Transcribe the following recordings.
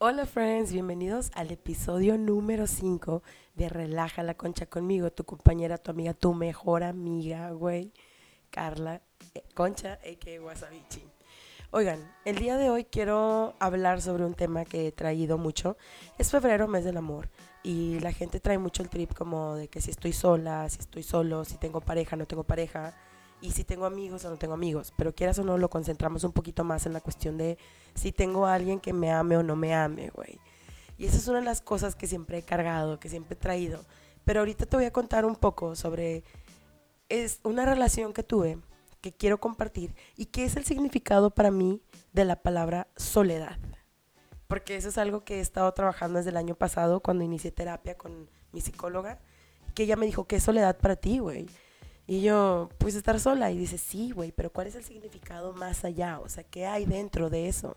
Hola friends, bienvenidos al episodio número 5 de Relaja la Concha conmigo, tu compañera, tu amiga, tu mejor amiga, güey, Carla eh, Concha, a.k.a. Wasabichi. Oigan, el día de hoy quiero hablar sobre un tema que he traído mucho. Es febrero, mes del amor, y la gente trae mucho el trip como de que si estoy sola, si estoy solo, si tengo pareja, no tengo pareja y si tengo amigos o no tengo amigos. Pero quieras o no, lo concentramos un poquito más en la cuestión de si tengo a alguien que me ame o no me ame, güey. Y esa es una de las cosas que siempre he cargado, que siempre he traído. Pero ahorita te voy a contar un poco sobre es una relación que tuve que quiero compartir y qué es el significado para mí de la palabra soledad. Porque eso es algo que he estado trabajando desde el año pasado cuando inicié terapia con mi psicóloga, que ella me dijo, ¿qué es soledad para ti, güey? Y yo, pues estar sola. Y dice, sí, güey, pero ¿cuál es el significado más allá? O sea, ¿qué hay dentro de eso?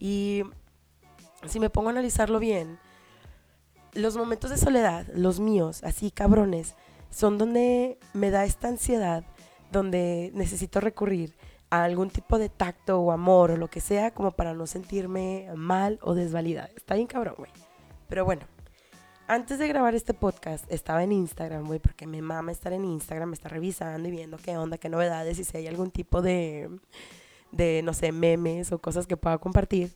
Y si me pongo a analizarlo bien, los momentos de soledad, los míos, así cabrones, son donde me da esta ansiedad, donde necesito recurrir a algún tipo de tacto o amor o lo que sea como para no sentirme mal o desvalida. Está bien cabrón, güey. Pero bueno, antes de grabar este podcast estaba en Instagram, güey, porque me mama estar en Instagram, me está revisando y viendo qué onda, qué novedades y si hay algún tipo de, de, no sé, memes o cosas que pueda compartir.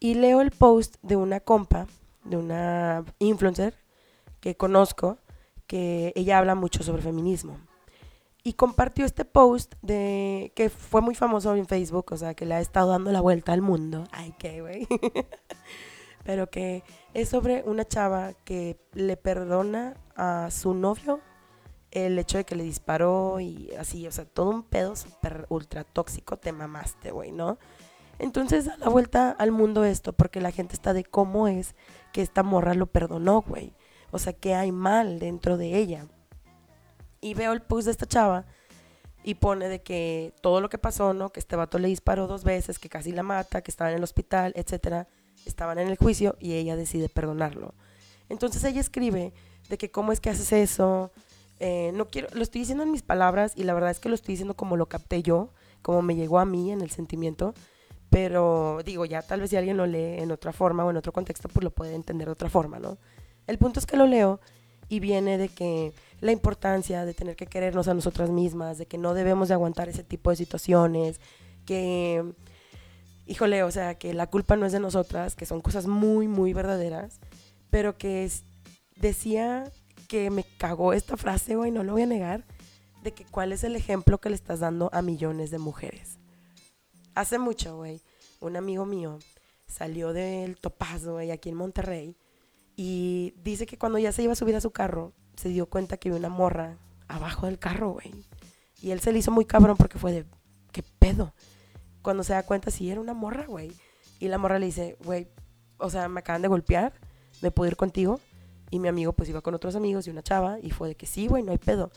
Y leo el post de una compa, de una influencer que conozco, que ella habla mucho sobre feminismo. Y compartió este post de que fue muy famoso en Facebook, o sea, que le ha estado dando la vuelta al mundo. Ay, qué, güey. pero que es sobre una chava que le perdona a su novio el hecho de que le disparó y así, o sea, todo un pedo súper ultra tóxico, te mamaste, güey, ¿no? Entonces da la vuelta al mundo esto, porque la gente está de cómo es que esta morra lo perdonó, güey. O sea, qué hay mal dentro de ella. Y veo el post de esta chava y pone de que todo lo que pasó, ¿no? Que este vato le disparó dos veces, que casi la mata, que estaba en el hospital, etcétera estaban en el juicio y ella decide perdonarlo. Entonces ella escribe de que cómo es que haces eso. Eh, no quiero, lo estoy diciendo en mis palabras y la verdad es que lo estoy diciendo como lo capté yo, como me llegó a mí en el sentimiento. Pero digo, ya tal vez si alguien lo lee en otra forma o en otro contexto, pues lo puede entender de otra forma, ¿no? El punto es que lo leo y viene de que la importancia de tener que querernos a nosotras mismas, de que no debemos de aguantar ese tipo de situaciones, que híjole, o sea, que la culpa no es de nosotras, que son cosas muy, muy verdaderas, pero que decía que me cagó esta frase, güey, no lo voy a negar, de que cuál es el ejemplo que le estás dando a millones de mujeres. Hace mucho, güey, un amigo mío salió del topazo, güey, aquí en Monterrey, y dice que cuando ya se iba a subir a su carro, se dio cuenta que había una morra abajo del carro, güey. Y él se le hizo muy cabrón porque fue de, ¿qué pedo? Cuando se da cuenta, sí, era una morra, güey. Y la morra le dice, güey, o sea, me acaban de golpear, ¿me puedo ir contigo? Y mi amigo pues iba con otros amigos y una chava y fue de que sí, güey, no hay pedo.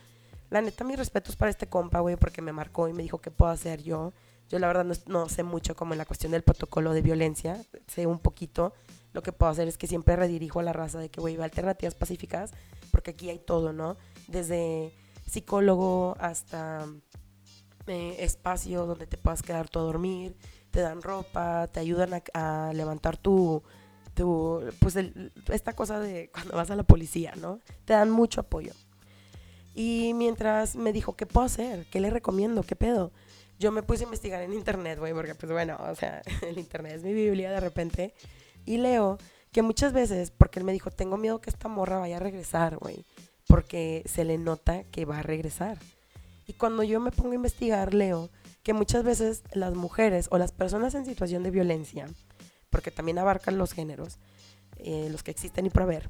La neta, mis respetos para este compa, güey, porque me marcó y me dijo qué puedo hacer yo. Yo la verdad no, no, sé mucho como en la cuestión del protocolo de violencia, sé un poquito. Lo que puedo hacer es que siempre redirijo a la raza de que, güey, va alternativas pacíficas, porque aquí hay todo, ¿no? Desde psicólogo hasta eh, espacio donde te puedas quedar tú a dormir, te dan ropa, te ayudan a, levantar tu, pues esta cosa de cuando vas a la policía, ¿no? Te dan mucho apoyo. Y mientras me dijo, ¿qué puedo hacer? ¿Qué le recomiendo? ¿Qué pedo? Yo me puse a investigar en internet, güey, porque pues bueno, o sea, el internet es mi Biblia de repente. Y leo que muchas veces, porque él me dijo, tengo miedo que esta morra vaya a regresar, güey, porque se le nota que va a regresar. Y cuando yo me pongo a investigar, leo que muchas veces las mujeres o las personas en situación de violencia, porque también abarcan los géneros, eh, los que existen y por haber,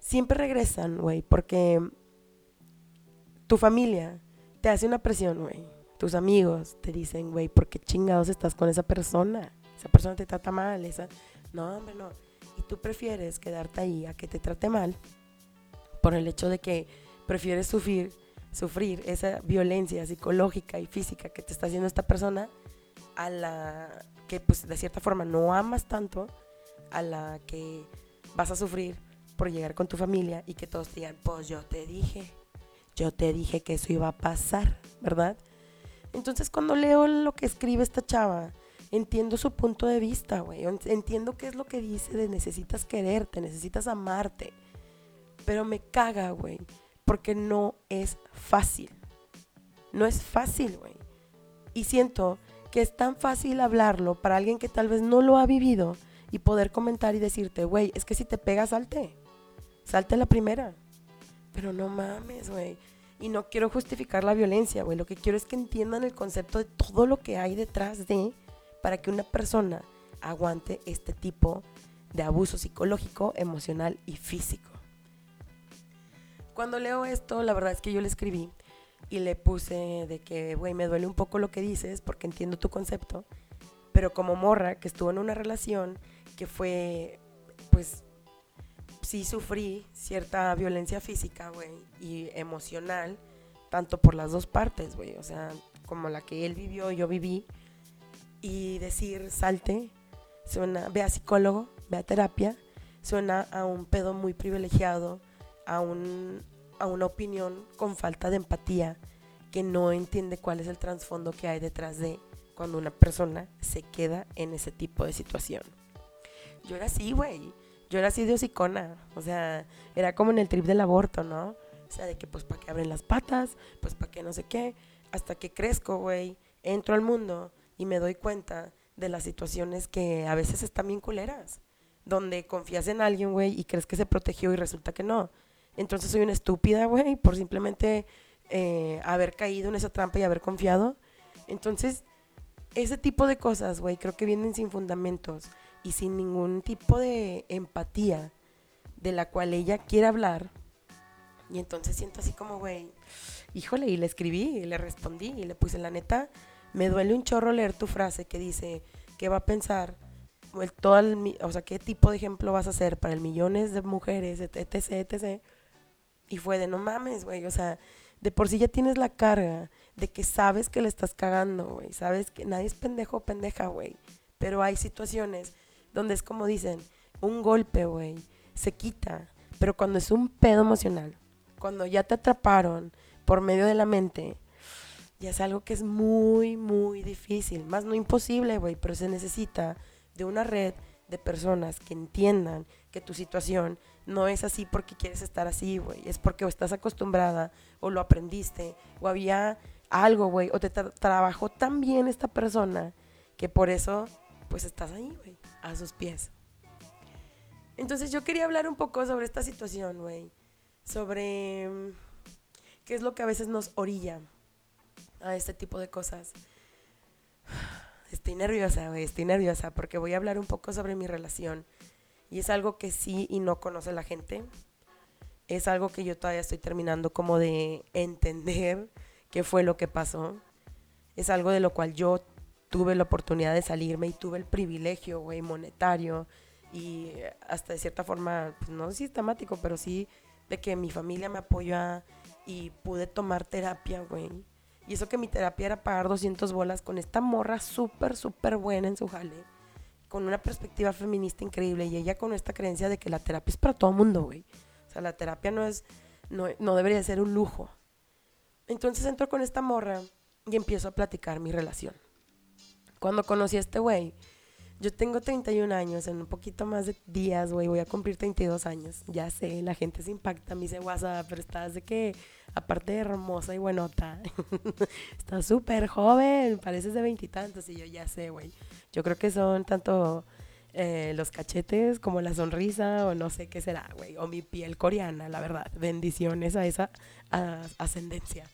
siempre regresan, güey, porque tu familia te hace una presión, güey. Tus amigos te dicen, güey, ¿por qué chingados estás con esa persona? Esa persona te trata mal, esa... No, hombre, no. Y tú prefieres quedarte ahí a que te trate mal por el hecho de que prefieres sufrir sufrir esa violencia psicológica y física que te está haciendo esta persona, a la que pues de cierta forma no amas tanto, a la que vas a sufrir por llegar con tu familia y que todos te digan, pues yo te dije, yo te dije que eso iba a pasar, ¿verdad? Entonces cuando leo lo que escribe esta chava entiendo su punto de vista, güey. Entiendo qué es lo que dice de necesitas quererte, necesitas amarte. Pero me caga, güey, porque no es fácil. No es fácil, güey. Y siento que es tan fácil hablarlo para alguien que tal vez no lo ha vivido y poder comentar y decirte, güey, es que si te pegas, salte. Salte la primera. Pero no mames, güey. Y no quiero justificar la violencia, güey. Lo que quiero es que entiendan el concepto de todo lo que hay detrás de para que una persona aguante este tipo de abuso psicológico, emocional y físico. Cuando leo esto, la verdad es que yo le escribí y le puse de que, güey, me duele un poco lo que dices porque entiendo tu concepto, pero como morra que estuvo en una relación que fue, pues, sí sufrí cierta violencia física, güey, y emocional, tanto por las dos partes, güey, o sea, como la que él vivió, yo viví, y decir, salte, suena, ve a psicólogo, ve a terapia, suena a un pedo muy privilegiado, a, un, a una opinión con falta de empatía, que no entiende cuál es el trasfondo que hay detrás de cuando una persona se queda en ese tipo de situación. Yo era así, güey. Yo era así de hocicona. O sea, era como en el trip del aborto, ¿no? O sea, de que pues para que abren las patas, pues para que no sé qué. Hasta que crezco, güey, entro al mundo y me doy cuenta de las situaciones que a veces están bien culeras. Donde confías en alguien, güey, y crees que se protegió y resulta que no. Entonces soy una estúpida, güey, por simplemente eh, haber caído en esa trampa y haber confiado. Entonces, ese tipo de cosas, güey, creo que vienen sin fundamentos y sin ningún tipo de empatía de la cual ella quiere hablar. Y entonces siento así como, güey, híjole, y le escribí, y le respondí, y le puse, la neta, me duele un chorro leer tu frase que dice, ¿qué va a pensar? Todo o sea, ¿qué tipo de ejemplo vas a hacer para el millones de mujeres, etc, etc? Y fue de, no mames, güey, o sea, de por sí ya tienes la carga de que sabes que le estás cagando, güey. Sabes que nadie es pendejo o pendeja, güey. Pero hay situaciones donde es como dicen, un golpe, güey, se quita. Pero cuando es un pedo emocional, cuando ya te atraparon por medio de la mente, ya es algo que es muy, muy difícil. Más no imposible, güey, pero se necesita de una red de personas que entiendan que tu situación no es así porque quieres estar así, güey. Es porque o estás acostumbrada o lo aprendiste o había algo, güey, o te trabajó tan bien esta persona que por eso, pues estás ahí, güey, a sus pies. Entonces yo quería hablar un poco sobre esta situación, güey. Sobre mm, qué es lo que a veces nos orilla a este tipo de cosas. Estoy nerviosa, güey, estoy nerviosa porque voy a hablar un poco sobre mi relación. Y es algo que sí y no conoce la gente. Es algo que yo todavía estoy terminando como de entender qué fue lo que pasó. Es algo de lo cual yo tuve la oportunidad de salirme y tuve el privilegio, güey, monetario y hasta de cierta forma, pues no sistemático, pero sí de que mi familia me apoya y pude tomar terapia, güey. Y eso que mi terapia era pagar 200 bolas con esta morra súper, súper buena en su jale. Con una perspectiva feminista increíble. Y ella con esta creencia de que la terapia es para todo mundo, güey. O sea, la terapia no es, no, no debería ser un lujo. Entonces entro con esta morra y empiezo a platicar mi relación. Cuando conocí a este güey, yo tengo 31 años, en un poquito más de días, güey, voy a cumplir 32 años. Ya sé, la gente se impacta, me dice WhatsApp, pero estás de que, aparte de hermosa y buenota, estás súper joven, pareces de veintitantos. Y, yo ya sé, güey. Yo creo que son tanto eh, los cachetes como la sonrisa, o no sé qué será, güey. O mi piel coreana, la verdad. Bendiciones a esa ascendencia.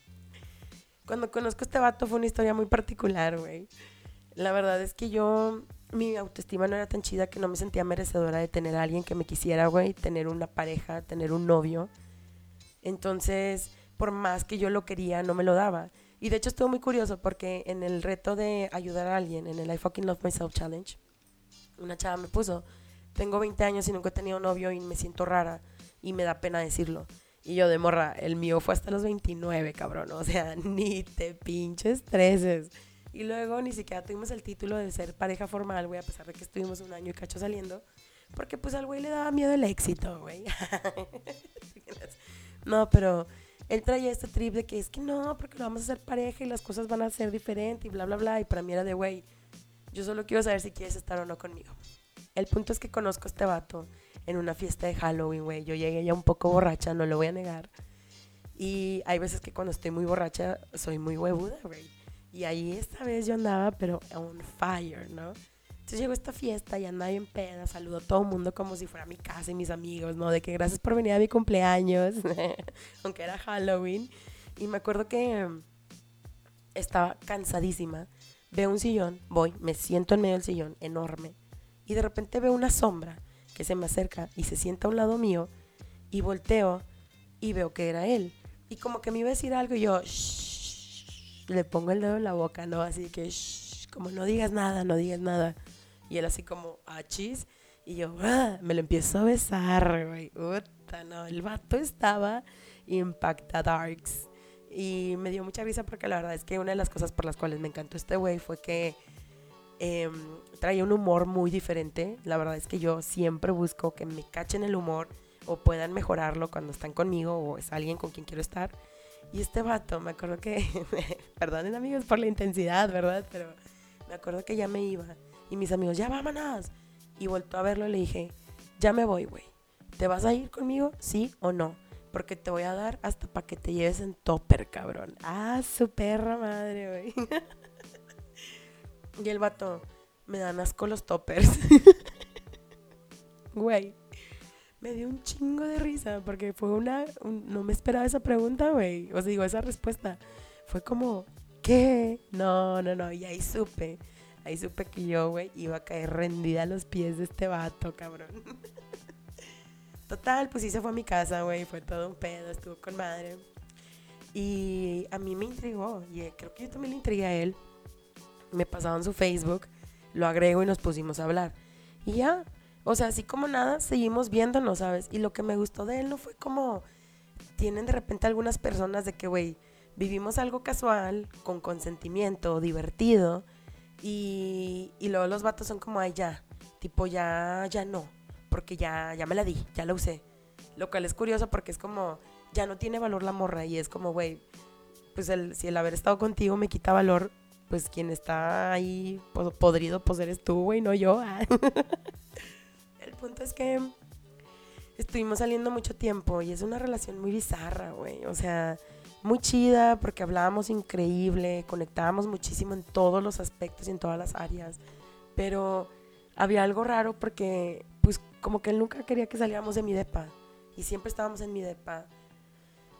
Cuando conozco este vato fue una historia muy particular, güey. La verdad es que yo mi autoestima no era tan chida que no me sentía merecedora de tener a alguien que me quisiera, güey, tener una pareja, tener un novio. Entonces, por más que yo lo quería, no me lo daba. Y de hecho estuvo muy curioso porque en el reto de ayudar a alguien, en el I Fucking Love Myself Challenge, una chava me puso, tengo 20 años y nunca he tenido novio y me siento rara y me da pena decirlo. Y yo de morra, el mío fue hasta los 29, cabrón. O sea, ni te pinches treces. Y luego ni siquiera tuvimos el título de ser pareja formal, güey, a pesar de que estuvimos un año y cacho saliendo. Porque pues al güey le daba miedo el éxito, güey. no, pero él traía este trip de que es que no, porque lo vamos a hacer pareja y las cosas van a ser diferentes y bla, bla, bla. Y para mí era de, güey, Yo solo quiero saber si quieres estar o no conmigo. El punto es que conozco a este vato en una fiesta de Halloween, güey. Yo llegué ya un poco borracha, no lo voy a negar. Y hay veces que cuando estoy muy borracha soy muy huevuda, güey. Y ahí esta vez yo andaba, pero on fire, ¿no? Entonces llegó esta fiesta y andaba en peda, saludo a todo el mundo como si fuera mi casa y mis amigos, ¿no? De que gracias por venir a mi cumpleaños, aunque era Halloween. Y me acuerdo que estaba cansadísima. Veo un sillón, voy, me siento en medio del sillón, enorme. Y de repente veo una sombra que se me acerca y se sienta a un lado mío. Y volteo y veo que era él. Y como que me iba a decir algo y yo, le pongo el dedo en la boca, ¿no? Así que, como no digas nada, no digas nada. Y él así como, achis. Y yo, ah", me lo empiezo a besar, güey. Puta, no. El vato estaba impactadarks. Y me dio mucha risa porque la verdad es que una de las cosas por las cuales me encantó este güey fue que em, traía un humor muy diferente. La verdad es que yo siempre busco que me cachen el humor o puedan mejorarlo cuando están conmigo o es alguien con quien quiero estar. Y este vato, me acuerdo que, perdonen amigos por la intensidad, ¿verdad? Pero me acuerdo que ya me iba y mis amigos, ya vámonos. Y voltó a verlo y le dije, ya me voy, güey. ¿Te vas a ir conmigo? ¿Sí o no? Porque te voy a dar hasta para que te lleves en topper, cabrón. Ah, su perra madre, güey. y el vato, me dan asco los toppers. Güey, me dio un chingo de risa porque fue una, no me esperaba esa pregunta, güey. O sea, digo, esa respuesta. Fue como, ¿qué? No, no, no. Y ahí supe Ahí supe que yo, güey, iba a caer rendida a los pies de este vato, cabrón. Total, pues sí se fue a mi casa, güey. Fue todo un pedo, estuvo con madre. Y a mí me intrigó. Y eh, creo que yo también le intrigué a él. Me pasaban su Facebook, lo agrego y nos pusimos a hablar. Y ya, o sea, así como nada, seguimos viéndonos, ¿sabes? Y lo que me gustó de él no fue como. Tienen de repente algunas personas de que, güey, vivimos algo casual, con consentimiento, divertido y, y luego los vatos son como, ay, ya, tipo, ya, ya no, porque ya, ya me la di, ya la usé. Lo cual es curioso porque es como, ya no tiene valor la morra y es como, güey, pues el, si el haber estado contigo me quita valor, pues quien está ahí podrido, pues eres tú, güey, no yo. el punto es que estuvimos saliendo mucho tiempo y es una relación muy bizarra, güey. O sea, muy chida porque hablábamos increíble, conectábamos muchísimo en todos los aspectos y en todas las áreas, pero había algo raro porque pues como que él nunca quería que saliéramos de mi depa y siempre estábamos en mi depa.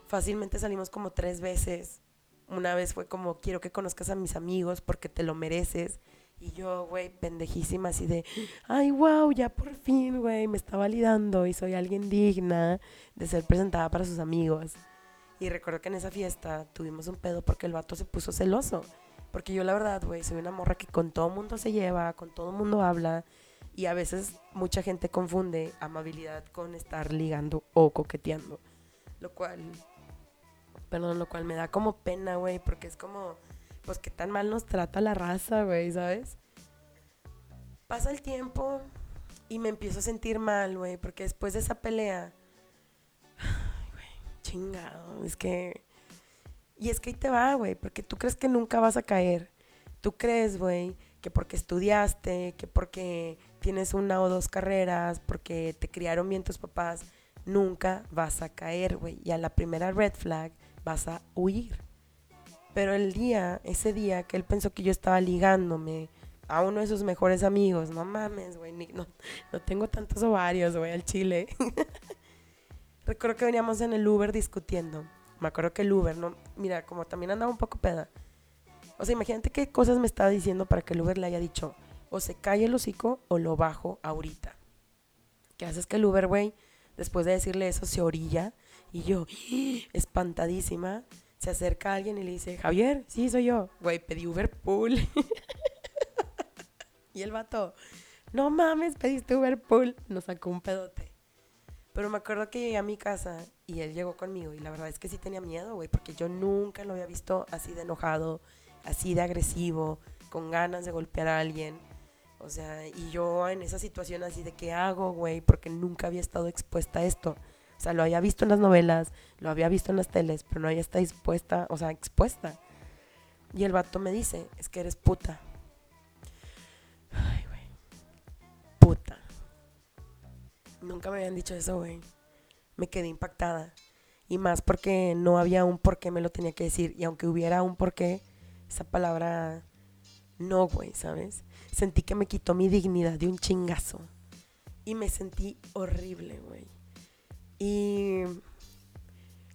Fácilmente salimos como tres veces. Una vez fue como quiero que conozcas a mis amigos porque te lo mereces. Y yo, güey, pendejísima así de, ay, wow, ya por fin, güey, me está validando y soy alguien digna de ser presentada para sus amigos. Y recuerdo que en esa fiesta tuvimos un pedo porque el vato se puso celoso. Porque yo la verdad, güey, soy una morra que con todo mundo se lleva, con todo mundo habla. Y a veces mucha gente confunde amabilidad con estar ligando o coqueteando. Lo cual, perdón, lo cual me da como pena, güey, porque es como, pues qué tan mal nos trata la raza, güey, ¿sabes? Pasa el tiempo y me empiezo a sentir mal, güey, porque después de esa pelea chingado, es que... Y es que ahí te va, güey, porque tú crees que nunca vas a caer. Tú crees, güey, que porque estudiaste, que porque tienes una o dos carreras, porque te criaron bien tus papás, nunca vas a caer, güey. Y a la primera red flag vas a huir. Pero el día, ese día que él pensó que yo estaba ligándome a uno de sus mejores amigos, no mames, güey, no, no tengo tantos ovarios, güey, al chile. Recuerdo que veníamos en el Uber discutiendo. Me acuerdo que el Uber, no, mira, como también andaba un poco peda. O sea, imagínate qué cosas me estaba diciendo para que el Uber le haya dicho, o se calle el hocico o lo bajo ahorita. ¿Qué haces que el Uber, güey, después de decirle eso, se orilla? Y yo, espantadísima, se acerca a alguien y le dice, Javier, sí, soy yo. Güey, pedí Uber Pool. y el vato, no mames, pediste Uber Pool. Nos sacó un pedote. Pero me acuerdo que llegué a mi casa y él llegó conmigo y la verdad es que sí tenía miedo, güey, porque yo nunca lo había visto así de enojado, así de agresivo, con ganas de golpear a alguien. O sea, y yo en esa situación así de qué hago, güey, porque nunca había estado expuesta a esto. O sea, lo había visto en las novelas, lo había visto en las teles, pero no había estado dispuesta, o sea, expuesta. Y el vato me dice, es que eres puta. Ay, güey. Puta. Nunca me habían dicho eso, güey. Me quedé impactada. Y más porque no había un por qué me lo tenía que decir. Y aunque hubiera un por qué, esa palabra no, güey, ¿sabes? Sentí que me quitó mi dignidad de un chingazo. Y me sentí horrible, güey. Y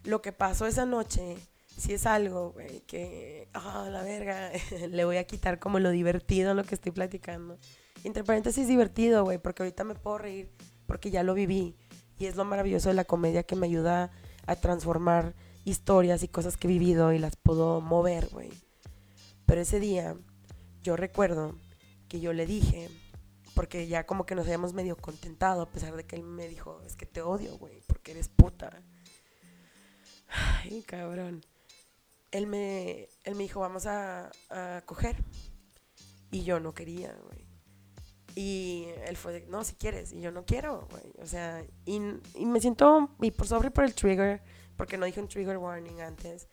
lo que pasó esa noche, si es algo, güey, que, ah, la verga, le voy a quitar como lo divertido lo que estoy platicando. Entre paréntesis, divertido, güey, porque ahorita me puedo reír porque ya lo viví. Y es lo maravilloso de la comedia que me ayuda a transformar historias y cosas que he vivido y las puedo mover, güey. Pero ese día, yo recuerdo que yo le dije, porque ya como que nos habíamos medio contentado, a pesar de que él me dijo, es que te odio, güey, porque eres puta. Ay, cabrón. Él me, él me dijo, vamos a, a coger. Y yo no quería, güey. Y él fue, no, si quieres. Y yo no quiero, güey. O sea, y, y, me siento, y por sobre por el trigger, porque no dije un trigger warning antes.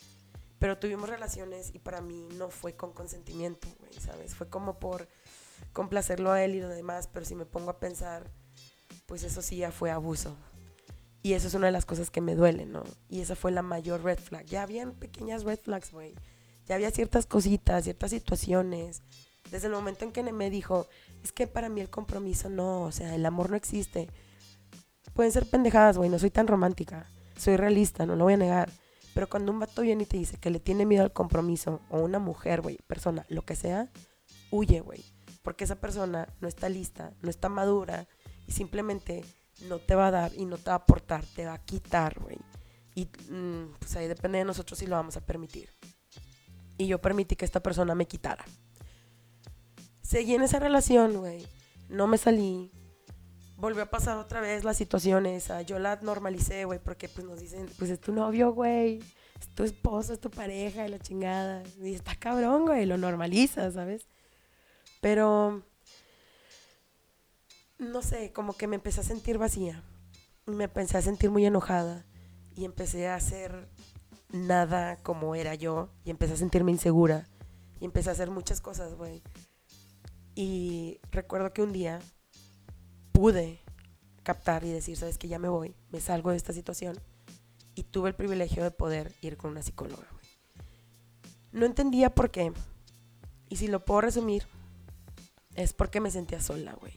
Pero tuvimos relaciones y para mí no fue con consentimiento, güey, ¿sabes? Fue como por complacerlo a él y lo demás, pero si me pongo a pensar, pues eso sí ya fue abuso. Y eso es una de las cosas que me duele, ¿no? Y esa fue la mayor red flag. Ya habían pequeñas red flags, güey. Ya había ciertas cositas, ciertas situaciones. Desde el momento en que me dijo, es que para mí el compromiso no, o sea, el amor no existe. Pueden ser pendejadas, güey, no soy tan romántica. Soy realista, no lo voy a negar. Pero cuando un vato viene y te dice que le tiene miedo al compromiso, o una mujer, güey, persona, lo que sea, huye, güey. Porque esa persona no está lista, no está madura y simplemente no te va a dar y no te va a aportar, te va a quitar, güey. Y mm, pues ahí depende de nosotros si lo vamos a permitir. Y yo permití que esta persona me quitara. Seguí en esa relación, güey. No me salí, volvió a pasar otra vez la situación esa. Yo la normalicé, güey, porque pues nos dicen, pues es tu novio, güey, es tu esposo, es tu pareja, y la chingada. Y está cabrón, güey, lo normaliza, ¿sabes? Pero, no sé, como que me empecé a sentir vacía. Me empecé a sentir muy enojada. Y empecé a hacer nada como era yo. Y empecé a sentirme insegura. Y empecé a hacer muchas cosas, güey. Y recuerdo que un día pude captar y decir, sabes que ya me voy, me salgo de esta situación. Y tuve el privilegio de poder ir con una psicóloga, No entendía por qué. Y si lo puedo resumir, es porque me sentía sola, güey.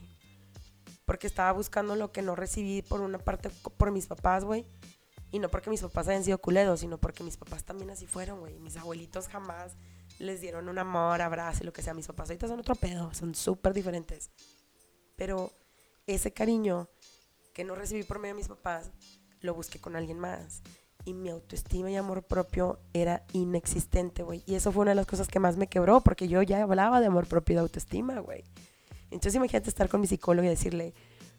Porque estaba buscando lo que no recibí por una parte por mis papás, güey. Y no porque mis papás hayan sido culedos, sino porque mis papás también así fueron, güey. Mis abuelitos jamás les dieron un amor, abrazo y lo que sea. Mis papás ahorita son otro pedo, son súper diferentes. Pero ese cariño que no recibí por medio de mis papás, lo busqué con alguien más. Y mi autoestima y amor propio era inexistente, güey. Y eso fue una de las cosas que más me quebró, porque yo ya hablaba de amor propio y de autoestima, güey. Entonces imagínate estar con mi psicólogo y decirle,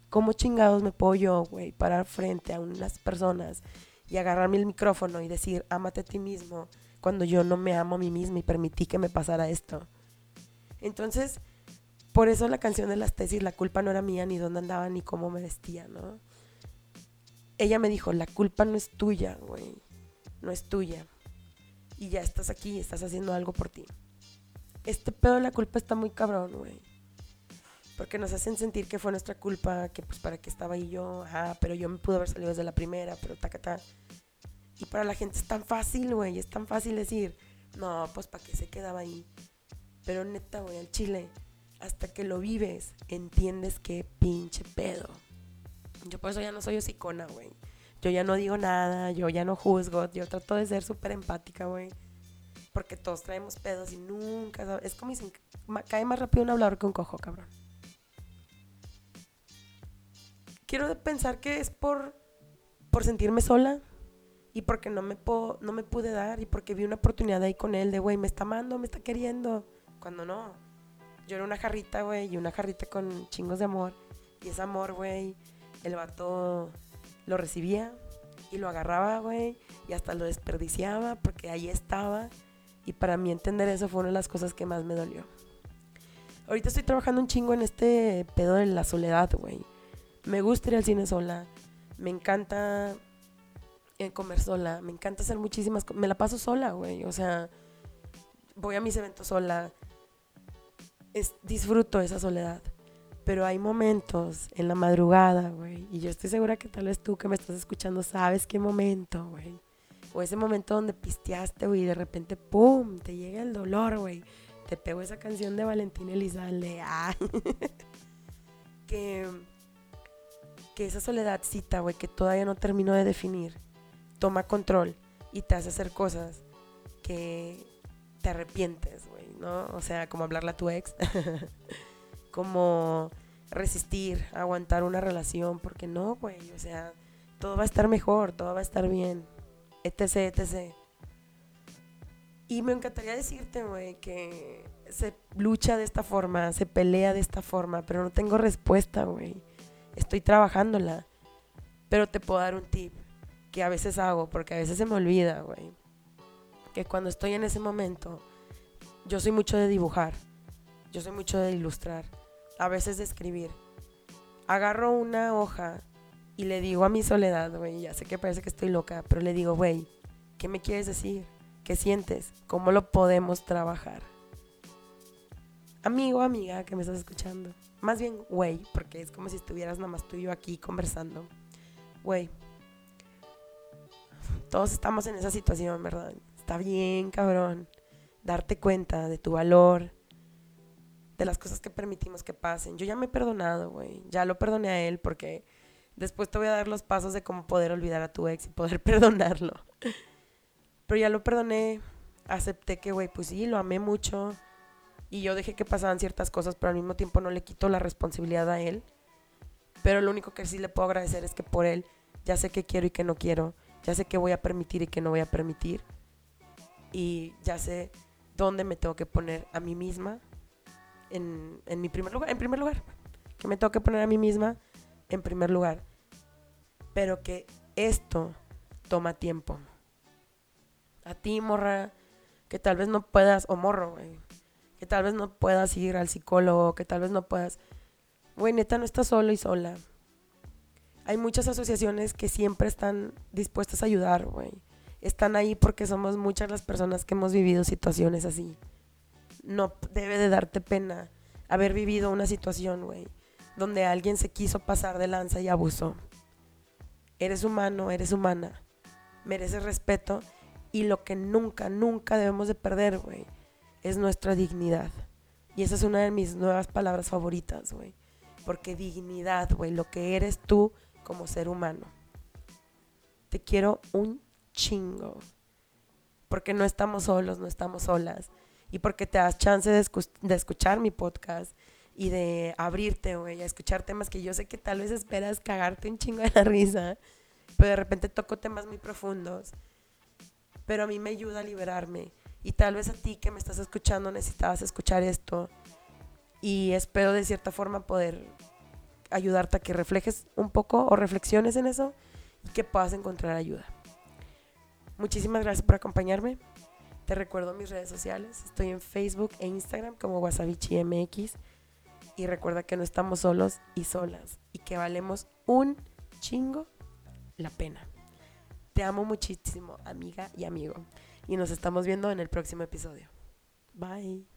¿cómo chingados me puedo yo, güey, parar frente a unas personas y agarrarme el micrófono y decir, ámate a ti mismo, cuando yo no me amo a mí misma y permití que me pasara esto? Entonces, por eso la canción de las tesis, la culpa no era mía, ni dónde andaba, ni cómo me vestía, ¿no? Ella me dijo, la culpa no es tuya, güey, no es tuya. Y ya estás aquí, estás haciendo algo por ti. Este pedo de la culpa está muy cabrón, güey. Porque nos hacen sentir que fue nuestra culpa, que pues para qué estaba ahí yo, ajá, pero yo me pude haber salido desde la primera, pero tacata. Y para la gente es tan fácil, güey, es tan fácil decir, no, pues para qué se quedaba ahí. Pero neta, güey, al chile, hasta que lo vives, entiendes qué pinche pedo. Yo por eso ya no soy hocicona, güey. Yo ya no digo nada, yo ya no juzgo, yo trato de ser súper empática, güey. Porque todos traemos pedos y nunca, es como cae más rápido un hablador que un cojo, cabrón. Quiero pensar que es por, por sentirme sola y porque no me, no me pude dar y porque vi una oportunidad ahí con él de, güey, me está amando, me está queriendo. Cuando no, yo era una jarrita, güey, y una jarrita con chingos de amor. Y ese amor, güey, el vato lo recibía y lo agarraba, güey, y hasta lo desperdiciaba porque ahí estaba. Y para mí entender eso fue una de las cosas que más me dolió. Ahorita estoy trabajando un chingo en este pedo de la soledad, güey. Me gusta ir al cine sola. Me encanta eh, comer sola. Me encanta hacer muchísimas cosas. Me la paso sola, güey. O sea, voy a mis eventos sola disfruto esa soledad. Pero hay momentos en la madrugada, güey. Y yo estoy segura que tal vez tú que me estás escuchando sabes qué momento, güey. O ese momento donde pisteaste, güey, y de repente, ¡pum! Te llega el dolor, güey. Te pego esa canción de Valentín Elizalde. Ah. que, que esa soledadcita, güey, que todavía no termino de definir, toma control y te hace hacer cosas que te arrepientes, güey, ¿no? O sea, como hablarle a tu ex, como resistir, aguantar una relación, porque no, güey, o sea, todo va a estar mejor, todo va a estar bien, etc, etc. Y me encantaría decirte, güey, que se lucha de esta forma, se pelea de esta forma, pero no tengo respuesta, güey. Estoy trabajándola. Pero te puedo dar un tip que a veces hago, porque a veces se me olvida, güey. Que cuando estoy en ese momento, yo soy mucho de dibujar, yo soy mucho de ilustrar, a veces de escribir. Agarro una hoja y le digo a mi soledad, güey, ya sé que parece que estoy loca, pero le digo, güey, ¿qué me quieres decir? ¿Qué sientes? ¿Cómo lo podemos trabajar? Amigo, amiga que me estás escuchando. Más bien, güey, porque es como si estuvieras nada más tú y yo aquí conversando. Güey, todos estamos en esa situación, ¿verdad? Está bien, cabrón. Darte cuenta de tu valor, de las cosas que permitimos que pasen. Yo ya me he perdonado, güey. Ya lo perdoné a él porque después te voy a dar los pasos de cómo poder olvidar a tu ex y poder perdonarlo. Pero ya lo perdoné, acepté que, güey, pues sí, lo amé mucho. Y yo dejé que pasaban ciertas cosas, pero al mismo tiempo no le quito la responsabilidad a él. Pero lo único que sí le puedo agradecer es que por él ya sé qué quiero y qué no quiero. Ya sé qué voy a permitir y qué no voy a permitir. Y ya sé dónde me tengo que poner a mí misma en, en mi primer lugar. En primer lugar. Que me tengo que poner a mí misma en primer lugar. Pero que esto toma tiempo a ti, morra, que tal vez no puedas, o morro, que tal vez no puedas ir al psicólogo, que tal vez no puedas, güey, neta, no estás solo y sola. Hay muchas asociaciones que siempre están dispuestas a ayudar, güey. Están ahí porque somos muchas las personas que hemos vivido situaciones así. No debe de darte pena haber vivido una situación, güey, donde alguien se quiso pasar de lanza y abusó. Eres humano, eres humana. Mereces respeto y lo que nunca, nunca debemos de perder, güey, es nuestra dignidad. Y esa es una de mis nuevas palabras favoritas, güey. Porque dignidad, güey, lo que eres tú como ser humano. Te quiero un chingo. Porque no estamos solos, no estamos solas. Y porque te das chance de, escuchar mi podcast y de abrirte, güey, a escuchar temas que yo sé que tal vez esperas cagarte un chingo de la risa. Pero de repente toco temas muy profundos pero a mí me ayuda a liberarme. Y tal vez a ti que me estás escuchando necesitabas escuchar esto. Y espero de cierta forma poder ayudarte a que reflejes un poco o reflexiones en eso y que puedas encontrar ayuda. Muchísimas gracias por acompañarme. Te recuerdo mis redes sociales. Estoy en Facebook e Instagram como WasabichiMX. Y recuerda que no estamos solos y solas y que valemos un chingo la pena. Te amo muchísimo, amiga y amigo. Y nos estamos viendo en el próximo episodio. Bye.